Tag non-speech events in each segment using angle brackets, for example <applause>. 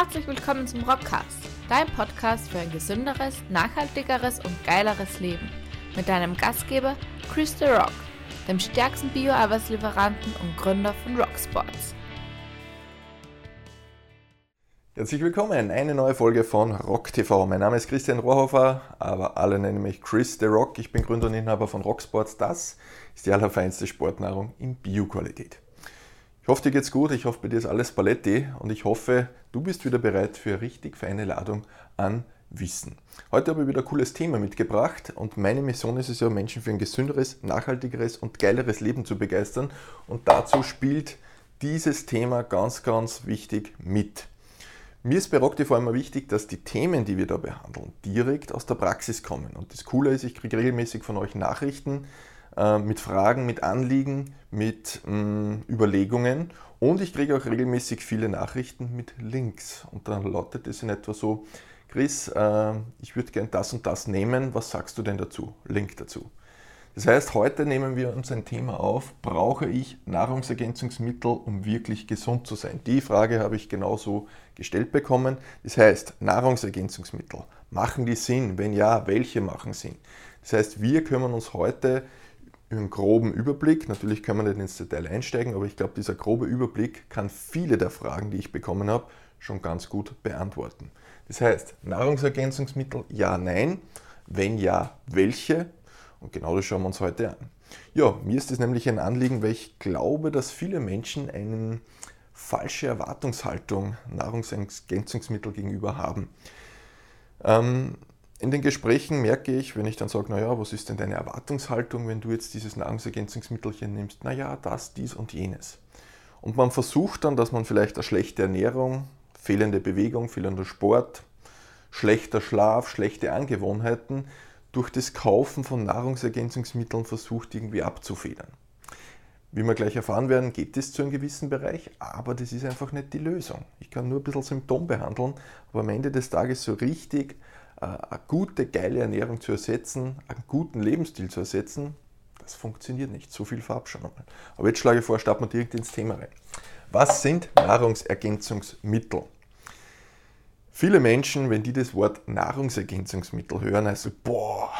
Herzlich willkommen zum Rockcast, dein Podcast für ein gesünderes, nachhaltigeres und geileres Leben. Mit deinem Gastgeber Chris The Rock, dem stärksten Bio-Arbeitslieferanten und Gründer von Rocksports. Herzlich willkommen, eine neue Folge von Rock TV. Mein Name ist Christian Rohrhofer, aber alle nennen mich Chris The Rock. Ich bin Gründer und Inhaber von Rocksports. Das ist die allerfeinste Sportnahrung in Bio-Qualität. Ich hoffe, dir geht's gut, ich hoffe, bei dir ist alles Paletti und ich hoffe, du bist wieder bereit für eine richtig feine Ladung an Wissen. Heute habe ich wieder ein cooles Thema mitgebracht und meine Mission ist es ja, Menschen für ein gesünderes, nachhaltigeres und geileres Leben zu begeistern und dazu spielt dieses Thema ganz, ganz wichtig mit. Mir ist bei Rock vor allem wichtig, dass die Themen, die wir da behandeln, direkt aus der Praxis kommen. Und das Coole ist, ich kriege regelmäßig von euch Nachrichten, äh, mit Fragen, mit Anliegen, mit mh, mm, Überlegungen und ich kriege auch regelmäßig viele Nachrichten mit Links. Und dann lautet es in etwa so, Chris, äh, ich würde gern das und das nehmen, was sagst du denn dazu? Link dazu. Das heißt, heute nehmen wir uns ein Thema auf, brauche ich Nahrungsergänzungsmittel, um wirklich gesund zu sein? Die Frage habe ich genauso gestellt bekommen. Das heißt, Nahrungsergänzungsmittel, machen die Sinn? Wenn ja, welche machen Sinn? Das heißt, wir kümmern uns heute einen groben Überblick. Natürlich kann man nicht ins Detail einsteigen, aber ich glaube, dieser grobe Überblick kann viele der Fragen, die ich bekommen habe, schon ganz gut beantworten. Das heißt, Nahrungsergänzungsmittel, ja, nein. Wenn ja, welche? Und genau das schauen wir uns heute an. Ja, mir ist es nämlich ein Anliegen, weil ich glaube, dass viele Menschen eine falsche Erwartungshaltung Nahrungsergänzungsmittel gegenüber haben. Ähm, in den Gesprächen merke ich, wenn ich dann sage, naja, was ist denn deine Erwartungshaltung, wenn du jetzt dieses Nahrungsergänzungsmittelchen nimmst? Naja, das, dies und jenes. Und man versucht dann, dass man vielleicht eine schlechte Ernährung, fehlende Bewegung, fehlender Sport, schlechter Schlaf, schlechte Angewohnheiten durch das Kaufen von Nahrungsergänzungsmitteln versucht irgendwie abzufedern. Wie wir gleich erfahren werden, geht es zu einem gewissen Bereich, aber das ist einfach nicht die Lösung. Ich kann nur ein bisschen Symptom behandeln, aber am Ende des Tages so richtig eine gute, geile Ernährung zu ersetzen, einen guten Lebensstil zu ersetzen, das funktioniert nicht. So viel vorab schon einmal. Aber jetzt schlage ich vor, starten wir direkt ins Thema rein. Was sind Nahrungsergänzungsmittel? Viele Menschen, wenn die das Wort Nahrungsergänzungsmittel hören, also boah,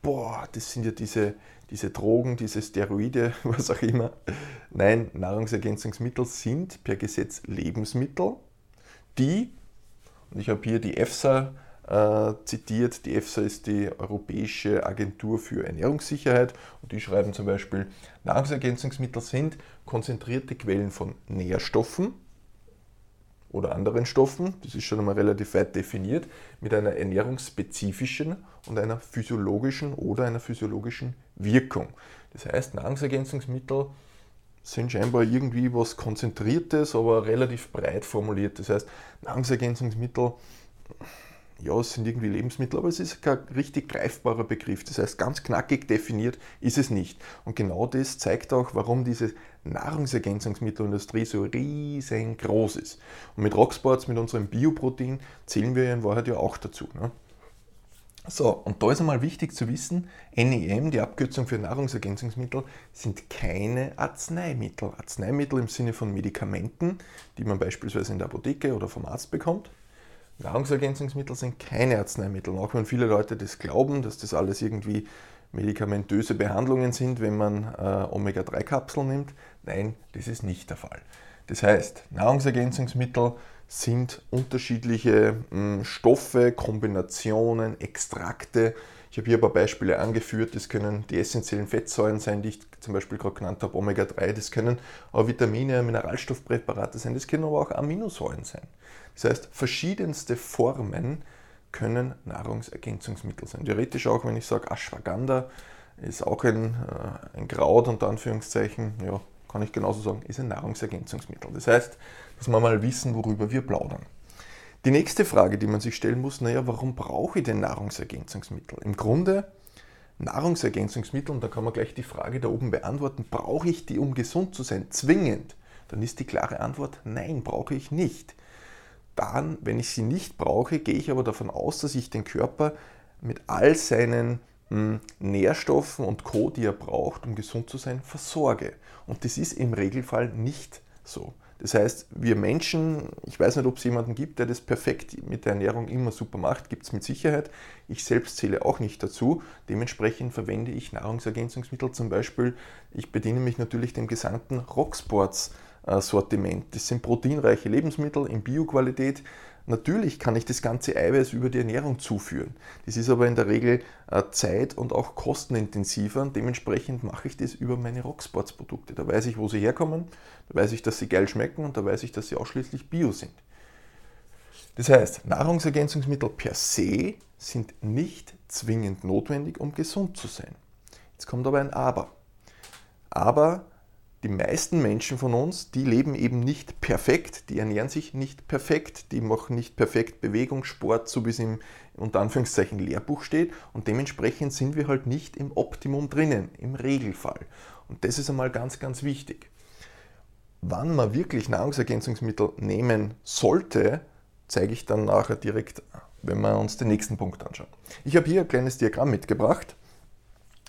boah, das sind ja diese, diese Drogen, diese Steroide, <laughs> was auch immer. Nein, Nahrungsergänzungsmittel sind per Gesetz Lebensmittel, die, und ich habe hier die EFSA äh, zitiert. Die EFSA ist die Europäische Agentur für Ernährungssicherheit und die schreiben zum Beispiel, Nahrungsergänzungsmittel sind konzentrierte Quellen von Nährstoffen oder anderen Stoffen, das ist schon einmal relativ weit definiert, mit einer ernährungsspezifischen und einer physiologischen oder einer physiologischen Wirkung. Das heißt, Nahrungsergänzungsmittel sind scheinbar irgendwie was Konzentriertes, aber relativ breit formuliert. Das heißt, Nahrungsergänzungsmittel ja, es sind irgendwie Lebensmittel, aber es ist kein richtig greifbarer Begriff. Das heißt, ganz knackig definiert ist es nicht. Und genau das zeigt auch, warum diese Nahrungsergänzungsmittelindustrie so riesengroß ist. Und mit Rocksports, mit unserem Bioprotein, zählen wir in Wahrheit ja auch dazu. Ne? So, und da ist einmal wichtig zu wissen, NEM, die Abkürzung für Nahrungsergänzungsmittel, sind keine Arzneimittel. Arzneimittel im Sinne von Medikamenten, die man beispielsweise in der Apotheke oder vom Arzt bekommt, Nahrungsergänzungsmittel sind keine Arzneimittel, auch wenn viele Leute das glauben, dass das alles irgendwie medikamentöse Behandlungen sind, wenn man äh, Omega-3-Kapseln nimmt. Nein, das ist nicht der Fall. Das heißt, Nahrungsergänzungsmittel sind unterschiedliche mh, hm, Stoffe, Kombinationen, Extrakte. Ich habe hier ein paar Beispiele angeführt. Das können die essentiellen Fettsäuren sein, die ich zum Beispiel gerade genannt habe, Omega-3. Das können auch Vitamine, Mineralstoffpräparate sein. Das können aber auch Aminosäuren sein. Das heißt, verschiedenste Formen können Nahrungsergänzungsmittel sein. Theoretisch auch, wenn ich sage, Ashwagandha ist auch ein, äh, ein Kraut, unter Anführungszeichen, ja, kann ich genauso sagen, ist ein Nahrungsergänzungsmittel. Das heißt, dass wir mal wissen, worüber wir plaudern. Die nächste Frage, die man sich stellen muss, naja, warum brauche ich denn Nahrungsergänzungsmittel? Im Grunde, Nahrungsergänzungsmittel, und da kann man gleich die Frage da oben beantworten, brauche ich die, um gesund zu sein, zwingend? Dann ist die klare Antwort, nein, brauche ich nicht dann, wenn ich sie nicht brauche, gehe ich aber davon aus, dass ich den Körper mit all seinen hm, Nährstoffen und Co., die er braucht, um gesund zu sein, versorge. Und das ist im Regelfall nicht so. Das heißt, wir Menschen, ich weiß nicht, ob es jemanden gibt, der das perfekt mit der Ernährung immer super macht, gibt es mit Sicherheit. Ich selbst zähle auch nicht dazu. Dementsprechend verwende ich Nahrungsergänzungsmittel, zum Beispiel, ich bediene mich natürlich dem gesamten Rocksports. Sortiment. Das sind proteinreiche Lebensmittel in Bioqualität, Natürlich kann ich das ganze Eiweiß über die Ernährung zuführen. Das ist aber in der Regel äh, zeit- und auch kostenintensiver und dementsprechend mache ich das über meine Rocksports-Produkte. Da weiß ich, wo sie herkommen, da weiß ich, dass sie geil schmecken und da weiß ich, dass sie ausschließlich bio sind. Das heißt, Nahrungsergänzungsmittel per se sind nicht zwingend notwendig, um gesund zu sein. Jetzt kommt aber ein Aber. Aber die meisten Menschen von uns, die leben eben nicht perfekt, die ernähren sich nicht perfekt, die machen nicht perfekt Bewegung, Sport, so wie es im unter Anführungszeichen Lehrbuch steht und dementsprechend sind wir halt nicht im Optimum drinnen, im Regelfall. Und das ist einmal ganz, ganz wichtig. Wann man wirklich Nahrungsergänzungsmittel nehmen sollte, zeige ich dann nachher direkt, wenn wir uns den nächsten Punkt anschauen. Ich habe hier ein kleines Diagramm mitgebracht.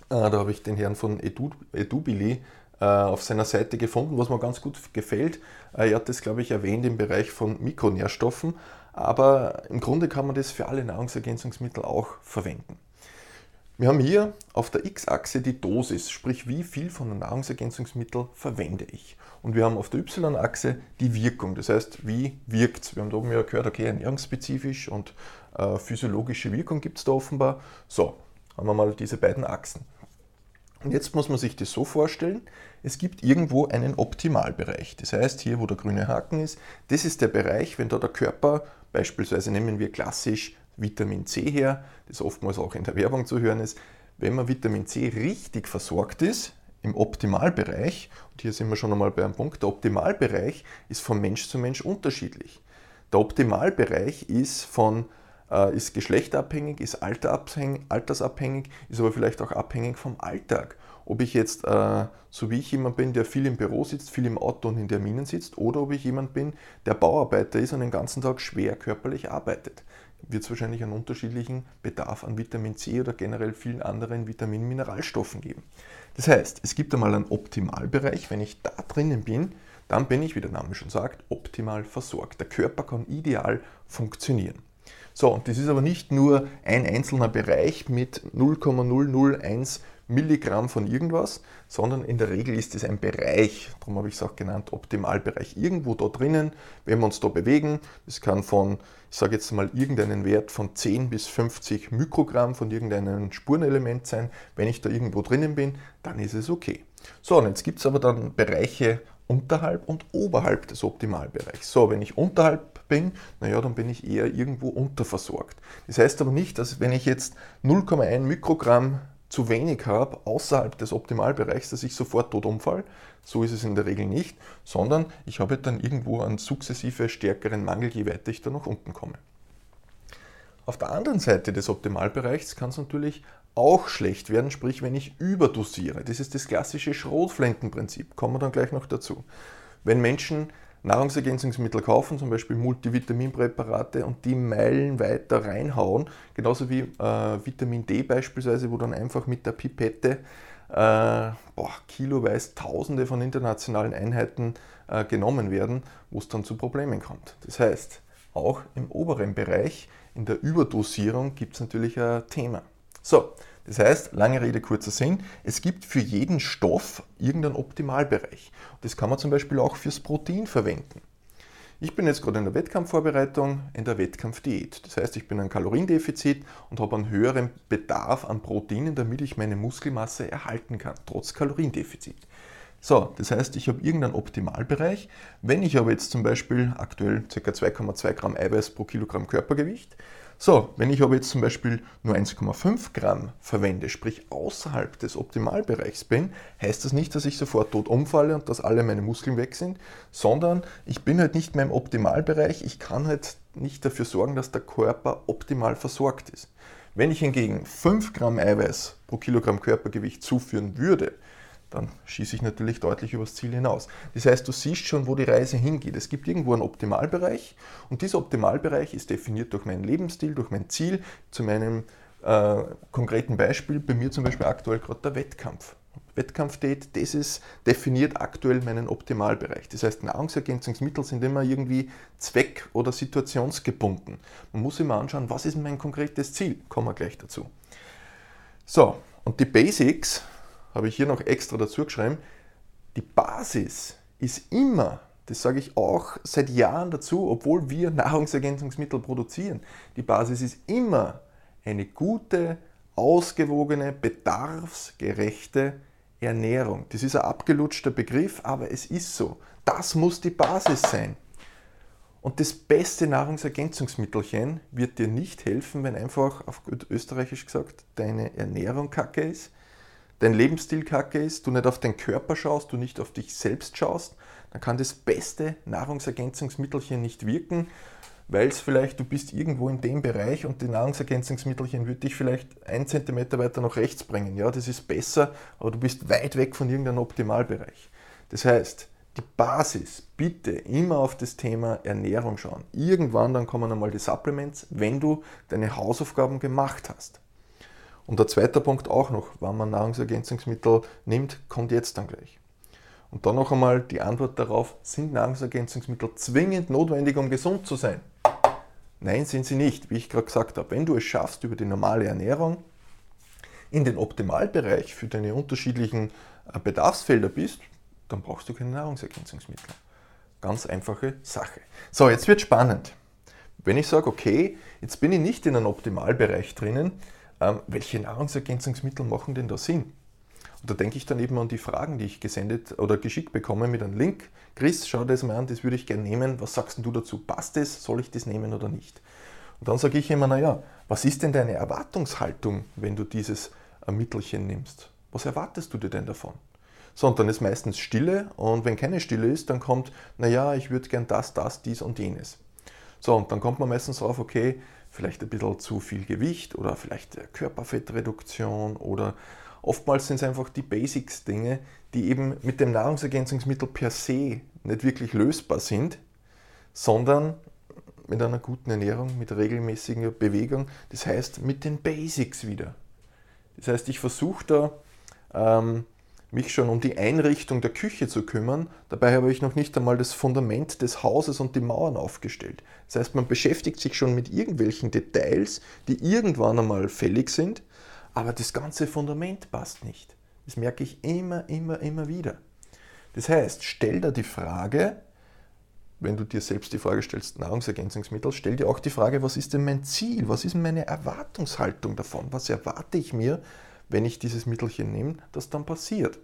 Äh, da habe ich den Herrn von Edubili äh, auf seiner Seite gefunden, was mir ganz gut gefällt. Äh, er hat das, glaube ich, erwähnt im Bereich von Mikronährstoffen, aber im Grunde kann man das für alle Nahrungsergänzungsmittel auch verwenden. Wir haben hier auf der x-Achse die Dosis, sprich wie viel von einem Nahrungsergänzungsmittel verwende ich. Und wir haben auf der y-Achse die Wirkung, das heißt, wie wirkt es. Wir haben da oben ja gehört, okay, ernährungsspezifisch und äh, physiologische Wirkung gibt es da offenbar. So, haben wir mal diese beiden Achsen. Und jetzt muss man sich das so vorstellen, es gibt irgendwo einen Optimalbereich. Das heißt, hier wo der grüne Haken ist, das ist der Bereich, wenn da der Körper, beispielsweise nehmen wir klassisch Vitamin C her, das oftmals auch in der Werbung zu hören ist, wenn man Vitamin C richtig versorgt ist, im Optimalbereich, und hier sind wir schon einmal bei einem Punkt, der Optimalbereich ist von Mensch zu Mensch unterschiedlich. Der Optimalbereich ist von ist geschlechterabhängig, ist altersabhängig, ist aber vielleicht auch abhängig vom Alltag. Ob ich jetzt, äh, so wie ich jemand bin, der viel im Büro sitzt, viel im Auto und in Terminen sitzt, oder ob ich jemand bin, der Bauarbeiter ist und den ganzen Tag schwer körperlich arbeitet, wird es wahrscheinlich einen unterschiedlichen Bedarf an Vitamin C oder generell vielen anderen Vitamin- und Mineralstoffen geben. Das heißt, es gibt einmal einen Optimalbereich, wenn ich da drinnen bin, dann bin ich, wie der Name schon sagt, optimal versorgt. Der Körper kann ideal funktionieren. So, und das ist aber nicht nur ein einzelner Bereich mit 0,001 Milligramm von irgendwas, sondern in der Regel ist es ein Bereich, darum habe ich es auch genannt, Optimalbereich. Irgendwo da drinnen, wenn wir uns da bewegen, das kann von, ich sage jetzt mal, irgendeinen Wert von 10 bis 50 Mikrogramm von irgendeinem Spurenelement sein. Wenn ich da irgendwo drinnen bin, dann ist es okay. So, und jetzt gibt es aber dann Bereiche unterhalb und oberhalb des Optimalbereichs. So, wenn ich unterhalb bin, naja, dann bin ich eher irgendwo unterversorgt. Das heißt aber nicht, dass wenn ich jetzt 0,1 Mikrogramm zu wenig habe außerhalb des Optimalbereichs, dass ich sofort tot umfall. So ist es in der Regel nicht, sondern ich habe dann irgendwo einen sukzessive stärkeren Mangel, je weiter ich da nach unten komme. Auf der anderen Seite des Optimalbereichs kann es natürlich auch schlecht werden, sprich wenn ich überdosiere. Das ist das klassische Schrotflintenprinzip, kommen wir dann gleich noch dazu. Wenn Menschen Nahrungsergänzungsmittel kaufen, zum Beispiel Multivitaminpräparate und die meilenweit da reinhauen, genauso wie äh, Vitamin D beispielsweise, wo dann einfach mit der Pipette äh, boah, kiloweise Tausende von internationalen Einheiten äh, genommen werden, wo es dann zu Problemen kommt. Das heißt, auch im oberen Bereich, in der Überdosierung, gibt es natürlich ein Thema. So, das heißt, lange Rede, kurzer Sinn, es gibt für jeden Stoff irgendeinen Optimalbereich. Das kann man zum Beispiel auch fürs Protein verwenden. Ich bin jetzt gerade in der Wettkampfvorbereitung, in der Wettkampfdiät. Das heißt, ich bin ein Kaloriendefizit und habe einen höheren Bedarf an Proteinen, damit ich meine Muskelmasse erhalten kann, trotz Kaloriendefizit. So, das heißt, ich habe irgendeinen Optimalbereich. Wenn ich aber jetzt zum Beispiel aktuell ca. 2,2 Gramm Eiweiß pro Kilogramm Körpergewicht so, wenn ich aber jetzt zum Beispiel nur 1,5 Gramm verwende, sprich außerhalb des Optimalbereichs bin, heißt das nicht, dass ich sofort tot umfalle und dass alle meine Muskeln weg sind, sondern ich bin halt nicht mehr im Optimalbereich, ich kann halt nicht dafür sorgen, dass der Körper optimal versorgt ist. Wenn ich hingegen 5 Gramm Eiweiß pro Kilogramm Körpergewicht zuführen würde, dann schieße ich natürlich deutlich übers Ziel hinaus. Das heißt, du siehst schon, wo die Reise hingeht. Es gibt irgendwo einen Optimalbereich und dieser Optimalbereich ist definiert durch meinen Lebensstil, durch mein Ziel. Zu meinem äh, konkreten Beispiel, bei mir zum Beispiel aktuell gerade der Wettkampf. Wettkampfdiät, das ist, definiert aktuell meinen Optimalbereich. Das heißt, Nahrungsergänzungsmittel sind immer irgendwie zweck- oder situationsgebunden. Man muss immer anschauen, was ist mein konkretes Ziel? Kommen wir gleich dazu. So, und die Basics habe ich hier noch extra dazu geschrieben. Die Basis ist immer, das sage ich auch seit Jahren dazu, obwohl wir Nahrungsergänzungsmittel produzieren, die Basis ist immer eine gute, ausgewogene, bedarfsgerechte Ernährung. Das ist ein abgelutschter Begriff, aber es ist so. Das muss die Basis sein. Und das beste Nahrungsergänzungsmittelchen wird dir nicht helfen, wenn einfach, auf österreichisch gesagt, deine Ernährung kacke ist, dein Lebensstil kacke ist, du nicht auf deinen Körper schaust, du nicht auf dich selbst schaust, dann kann das beste Nahrungsergänzungsmittelchen nicht wirken weil es vielleicht, du bist irgendwo in dem Bereich und die Nahrungsergänzungsmittelchen würde dich vielleicht ein Zentimeter weiter nach rechts bringen. Ja, das ist besser, aber du bist weit weg von irgendeinem Optimalbereich. Das heißt, die Basis, bitte immer auf das Thema Ernährung schauen. Irgendwann dann kommen einmal die Supplements, wenn du deine Hausaufgaben gemacht hast. Und der zweite Punkt auch noch, wann man Nahrungsergänzungsmittel nimmt, kommt jetzt dann gleich. Und dann noch einmal die Antwort darauf, sind Nahrungsergänzungsmittel zwingend notwendig, um gesund zu sein? Nein, sind sie nicht, wie ich gerade gesagt habe. Wenn du es schaffst, über die normale Ernährung in den Optimalbereich für deine unterschiedlichen äh, Bedarfsfelder bist, dann brauchst du keine Nahrungsergänzungsmittel. Ganz einfache Sache. So, jetzt wird spannend. Wenn ich sage, okay, jetzt bin ich nicht in einem Optimalbereich drinnen, ähm, welche Nahrungsergänzungsmittel machen denn da Sinn? Und da denke ich dann eben an die Fragen, die ich gesendet oder geschickt bekomme mit einem Link. Chris, schau das mal an, das würde ich gerne nehmen. Was sagst du dazu? Passt es? Soll ich das nehmen oder nicht? Und dann sage ich immer, naja, was ist denn deine Erwartungshaltung, wenn du dieses Mittelchen nimmst? Was erwartest du dir denn davon? So, und dann ist meistens Stille und wenn keine Stille ist, dann kommt, naja, ich würde gern das, das, dies und jenes. So, und dann kommt man meistens drauf, okay, vielleicht ein bisschen zu viel Gewicht oder vielleicht Körperfettreduktion oder Oftmals sind es einfach die Basics-Dinge, die eben mit dem Nahrungsergänzungsmittel per se nicht wirklich lösbar sind, sondern mit einer guten Ernährung, mit regelmäßiger Bewegung, das heißt mit den Basics wieder. Das heißt, ich versuche da ähm, mich schon um die Einrichtung der Küche zu kümmern, dabei habe ich noch nicht einmal das Fundament des Hauses und die Mauern aufgestellt. Das heißt, man beschäftigt sich schon mit irgendwelchen Details, die irgendwann einmal fällig sind, aber das ganze Fundament passt nicht. Das merke ich immer, immer, immer wieder. Das heißt, stell dir die Frage, wenn du dir selbst die Frage stellst, Nahrungsergänzungsmittel, stell dir auch die Frage, was ist denn mein Ziel? Was ist meine Erwartungshaltung davon? Was erwarte ich mir, wenn ich dieses Mittelchen nehme, das dann passiert?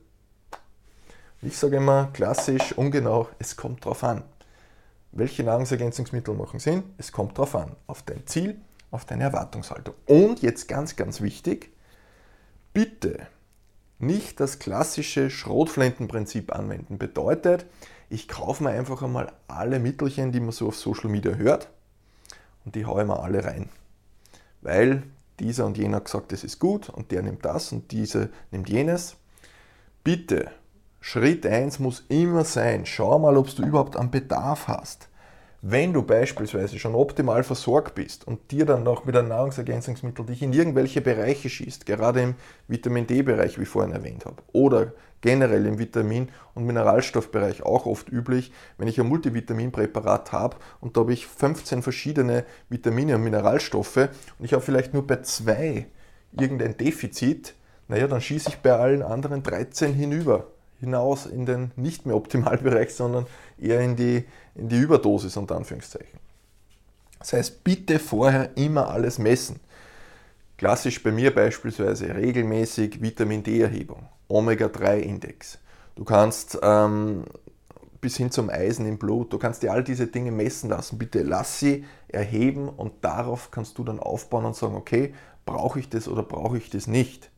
Ich sage immer klassisch, ungenau, es kommt drauf an. Welche Nahrungsergänzungsmittel machen Sinn? Es kommt drauf an. Auf dein Ziel, auf deine Erwartungshaltung. Und jetzt ganz, ganz wichtig, bitte nicht das klassische Schrotflintenprinzip anwenden. Bedeutet, ich kaufe mir einfach einmal alle Mittelchen, die man so auf Social Media hört und die haue ich mir alle rein. Weil dieser und jener gesagt, das ist gut und der nimmt das und dieser nimmt jenes. Bitte, Schritt 1 muss immer sein, schau mal, ob du überhaupt einen Bedarf hast. Wenn du beispielsweise schon optimal versorgt bist und dir dann noch mit einem Nahrungsergänzungsmittel dich in irgendwelche Bereiche schießt, gerade im Vitamin D-Bereich, wie ich vorhin erwähnt habe, oder generell im Vitamin- und Mineralstoffbereich auch oft üblich, wenn ich ein Multivitaminpräparat habe und da habe ich 15 verschiedene Vitamine und Mineralstoffe und ich habe vielleicht nur bei zwei irgendein Defizit, naja, dann schieße ich bei allen anderen 13 hinüber hinaus in den nicht mehr Optimalbereich, <laughs> sondern eher in die, in die Überdosis unter Anführungszeichen. Das heißt, bitte vorher immer alles messen. Klassisch bei mir beispielsweise regelmäßig Vitamin D-Erhebung, Omega-3-Index. Du kannst ähm, bis hin zum Eisen im Blut, du kannst dir all diese Dinge messen lassen. Bitte lass sie erheben und darauf kannst du dann aufbauen und sagen, okay, brauche ich das oder brauche ich das nicht.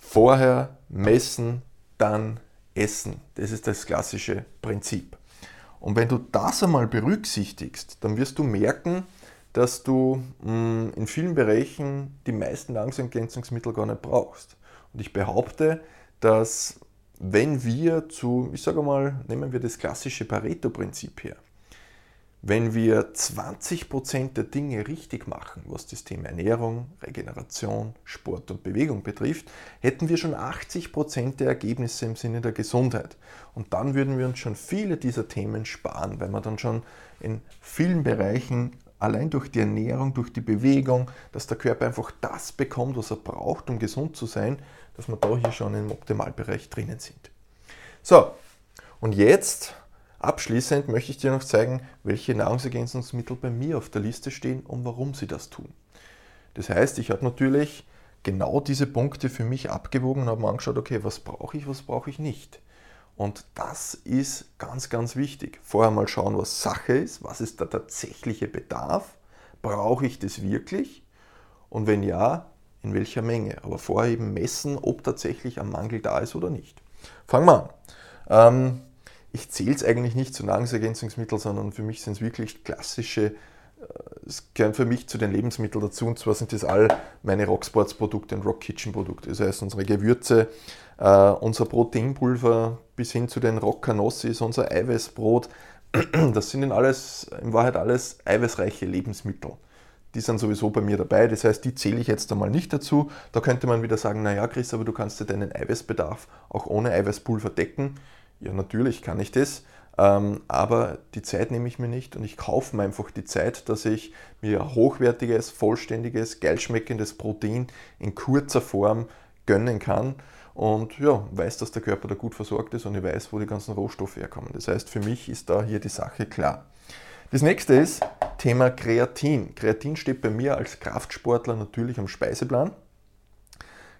Vorher messen, dann essen. Das ist das klassische Prinzip. Und wenn du das einmal berücksichtigst, dann wirst du merken, dass du mm, in vielen Bereichen die meisten Nahrungsergänzungsmittel gar nicht brauchst. Und ich behaupte, dass wenn wir zu, ich sage mal, nehmen wir das klassische Pareto-Prinzip her, wenn wir 20% der Dinge richtig machen, was das Thema Ernährung, Regeneration, Sport und Bewegung betrifft, hätten wir schon 80% der Ergebnisse im Sinne der Gesundheit. Und dann würden wir uns schon viele dieser Themen sparen, weil wir dann schon in vielen Bereichen allein durch die Ernährung, durch die Bewegung, dass der Körper einfach das bekommt, was er braucht, um gesund zu sein, dass wir da hier schon im Optimalbereich drinnen sind. So, und jetzt Abschließend möchte ich dir noch zeigen, welche Nahrungsergänzungsmittel bei mir auf der Liste stehen und warum sie das tun. Das heißt, ich habe natürlich genau diese Punkte für mich abgewogen und habe mir angeschaut, okay, was brauche ich, was brauche ich nicht. Und das ist ganz, ganz wichtig. Vorher mal schauen, was Sache ist, was ist der tatsächliche Bedarf, brauche ich das wirklich und wenn ja, in welcher Menge. Aber vorher eben messen, ob tatsächlich ein Mangel da ist oder nicht. Fangen wir an. Ähm, ich zähle es eigentlich nicht zu Nahrungsergänzungsmitteln, sondern für mich sind es wirklich klassische, äh, es gehören für mich zu den Lebensmitteln dazu und zwar sind das all meine Rocksports Produkte und Rock Kitchen Produkte. Das heißt unsere Gewürze, uh, unser Proteinpulver bis hin zu den Rock Canossis, unser Eiweißbrot. Das sind in, alles, in Wahrheit alles eiweißreiche Lebensmittel. Die sind sowieso bei mir dabei, das heißt, die zähle ich jetzt einmal nicht dazu. Da könnte man wieder sagen, naja Chris, aber du kannst ja deinen Eiweißbedarf auch ohne Eiweißpulver decken. Ja, natürlich kann ich das, ähm, aber die Zeit nehme ich mir nicht und ich kaufe mir einfach die Zeit, dass ich mir hochwertiges, vollständiges, geilschmeckendes Protein in kurzer Form gönnen kann und ja, weiß, dass der Körper da gut versorgt ist und ich weiß, wo die ganzen Rohstoffe herkommen. Das heißt, für mich ist da hier die Sache klar. Das nächste ist Thema Kreatin. Kreatin steht bei mir als Kraftsportler natürlich am Speiseplan.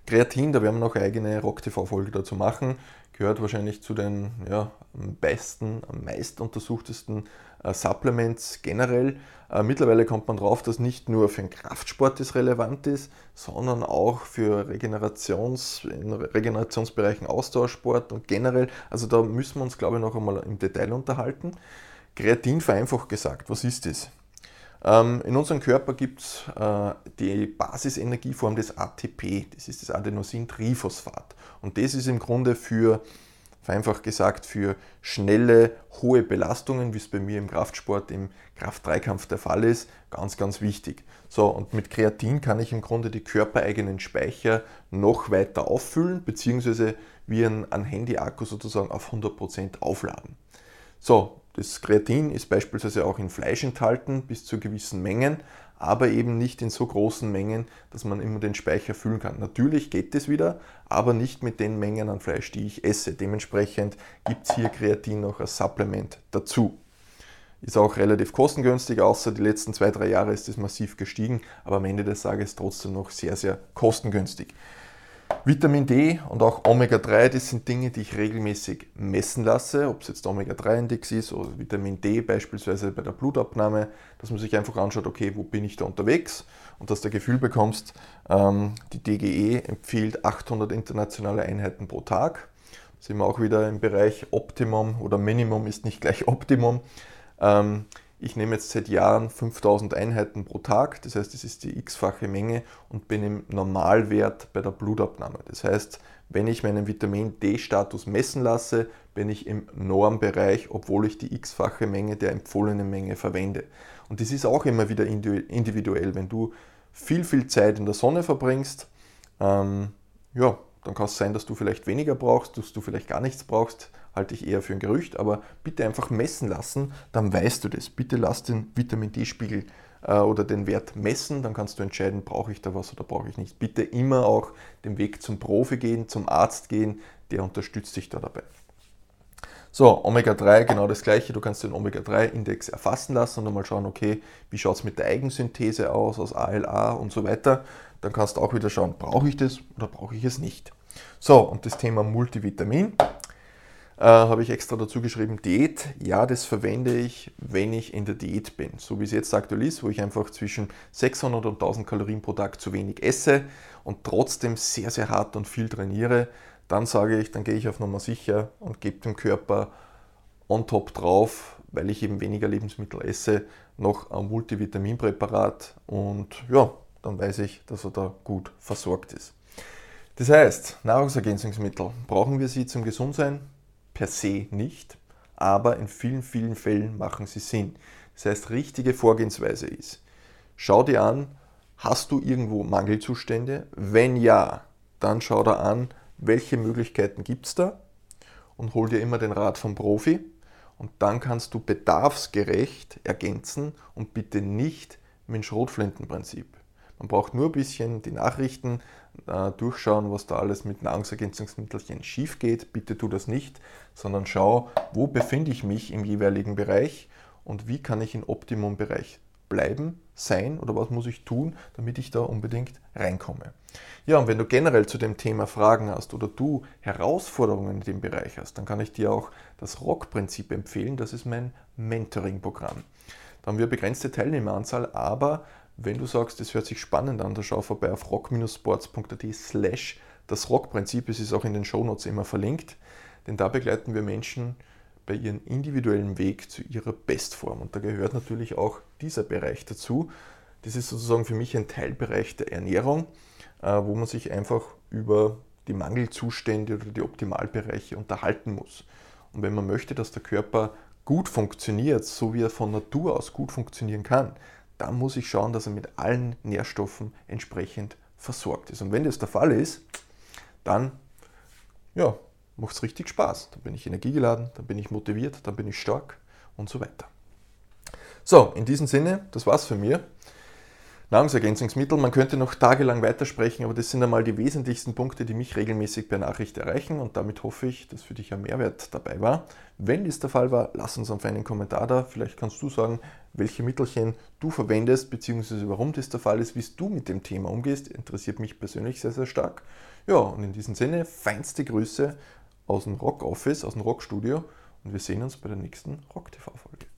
Kreatin, da werden wir noch eine eigene Rock-TV-Folge dazu machen gehört wahrscheinlich zu den ja, am besten, am meist untersuchtesten äh, Supplements generell. Äh, mittlerweile kommt man drauf, dass nicht nur für den Kraftsport das relevant ist, sondern auch für Regenerations, in Regenerationsbereichen Ausdauersport und generell. Also da müssen wir uns, glaube ich, noch einmal im Detail unterhalten. Kreatin vereinfacht gesagt, was ist das? Ähm, in unserem Körper gibt es äh, die Basisenergieform des ATP, das ist das Adenosintriphosphat. Und das ist im Grunde für, vereinfacht gesagt, für schnelle, hohe Belastungen, wie es bei mir im Kraftsport, im Kraft-3-Kampf der Fall ist, ganz, ganz wichtig. So, und mit Kreatin kann ich im Grunde die körpereigenen Speicher noch weiter auffüllen, beziehungsweise wie ein, ein Handy-Akku sozusagen auf 100% aufladen. So, das Kreatin ist beispielsweise auch in Fleisch enthalten bis zu gewissen Mengen, aber eben nicht in so großen Mengen, dass man immer den Speicher füllen kann. Natürlich geht es wieder, aber nicht mit den Mengen an Fleisch, die ich esse. Dementsprechend gibt es hier Kreatin noch als Supplement dazu. Ist auch relativ kostengünstig, außer die letzten zwei, drei Jahre ist es massiv gestiegen, aber am Ende des Tages trotzdem noch sehr, sehr kostengünstig. Vitamin D und auch Omega-3, das sind Dinge, die ich regelmäßig messen lasse, ob es jetzt Omega-3-Index ist oder Vitamin D beispielsweise bei der Blutabnahme, dass man sich einfach anschaut, okay, wo bin ich da unterwegs und dass du ein Gefühl bekommst, ähm, die DGE empfiehlt 800 internationale Einheiten pro Tag. Da sind wir auch wieder im Bereich Optimum oder Minimum ist nicht gleich Optimum. Ähm, ich nehme jetzt seit Jahren 5000 Einheiten pro Tag, das heißt, das ist die x-fache Menge und bin im Normalwert bei der Blutabnahme. Das heißt, wenn ich meinen Vitamin D-Status messen lasse, bin ich im Normbereich, obwohl ich die x-fache Menge der empfohlenen Menge verwende. Und das ist auch immer wieder individuell. Wenn du viel, viel Zeit in der Sonne verbringst, ähm, ja, dann kann es sein, dass du vielleicht weniger brauchst, dass du vielleicht gar nichts brauchst halte ich eher für ein Gerücht, aber bitte einfach messen lassen, dann weißt du das. Bitte lass den Vitamin D-Spiegel äh, oder den Wert messen, dann kannst du entscheiden, brauche ich da was oder brauche ich nicht. Bitte immer auch den Weg zum Profi gehen, zum Arzt gehen, der unterstützt dich da dabei. So, Omega-3, genau das gleiche. Du kannst den Omega-3-Index erfassen lassen und mal schauen, okay, wie schaut es mit der Eigensynthese aus, aus ALA und so weiter. Dann kannst du auch wieder schauen, brauche ich das oder brauche ich es nicht. So, und das Thema Multivitamin äh, habe ich extra dazu geschrieben, Diät. Ja, das verwende ich, wenn ich in der Diät bin. So wie es jetzt aktuell ist, wo ich einfach zwischen 600 und 1000 Kalorien pro Tag zu wenig esse und trotzdem sehr, sehr hart und viel trainiere, dann sage ich, dann gehe ich auf Nummer sicher und gebe dem Körper on top drauf, weil ich eben weniger Lebensmittel esse, noch ein Multivitaminpräparat und ja, dann weiß ich, dass er da gut versorgt ist. Das heißt, Nahrungsergänzungsmittel, brauchen wir sie zum Gesundsein? per se nicht, aber in vielen, vielen Fällen machen sie Sinn. das heißt richtige Vorgehensweise ist. Schau dir an, hast du irgendwo Mangelzustände? Wenn ja, dann schau dir an, welche Möglichkeiten gibt es da und hol dir immer den Rat vom Profi und dann kannst du bedarfsgerecht ergänzen und bitte nicht mit dem Schrotflintenprinzip. Man braucht nur ein bisschen die Nachrichten äh, durchschauen, was da alles mit Nahrungsergänzungsmittelchen schief geht. Bitte tu das nicht, sondern schau, wo befinde ich mich im jeweiligen Bereich und wie kann ich im Optimumbereich bleiben, sein oder was muss ich tun, damit ich da unbedingt reinkomme. Ja, und wenn du generell zu dem Thema Fragen hast oder du Herausforderungen in dem Bereich hast, dann kann ich dir auch das Rock-Prinzip empfehlen. Das ist mein Mentoring-Programm. Da haben wir begrenzte Teilnehmeranzahl, aber wenn du sagst, es hört sich spannend an, dann schau vorbei auf rock-sports.at slash das Rock-Prinzip. Es ist auch in den Shownotes immer verlinkt, denn da begleiten wir Menschen bei ihrem individuellen Weg zu ihrer Bestform. Und da gehört natürlich auch dieser Bereich dazu. Das ist sozusagen für mich ein Teilbereich der Ernährung, äh, wo man sich einfach über die Mangelzustände oder die Optimalbereiche unterhalten muss. Und wenn man möchte, dass der Körper gut funktioniert, so wie er von Natur aus gut funktionieren kann, dann muss ich schauen, dass er mit allen Nährstoffen entsprechend versorgt ist. Und wenn das der Fall ist, dann ja, macht es richtig Spaß. Dann bin ich energiegeladen, dann bin ich motiviert, dann bin ich stark und so weiter. So, in diesem Sinne, das war's für mir. Nahrungsergänzungsmittel, man könnte noch tagelang weitersprechen, aber das sind einmal die wesentlichsten Punkte, die mich regelmäßig per Nachricht erreichen und damit hoffe ich, dass für dich ein Mehrwert dabei war. Wenn dies der Fall war, lass uns einfach einen Kommentar da. Vielleicht kannst du sagen, welche Mittelchen du verwendest, beziehungsweise warum das der Fall ist, wie du mit dem Thema umgehst. Interessiert mich persönlich sehr, sehr stark. Ja, und in diesem Sinne, feinste Grüße aus dem Rock Office, aus dem Rock Studio und wir sehen uns bei der nächsten Rock TV Folge.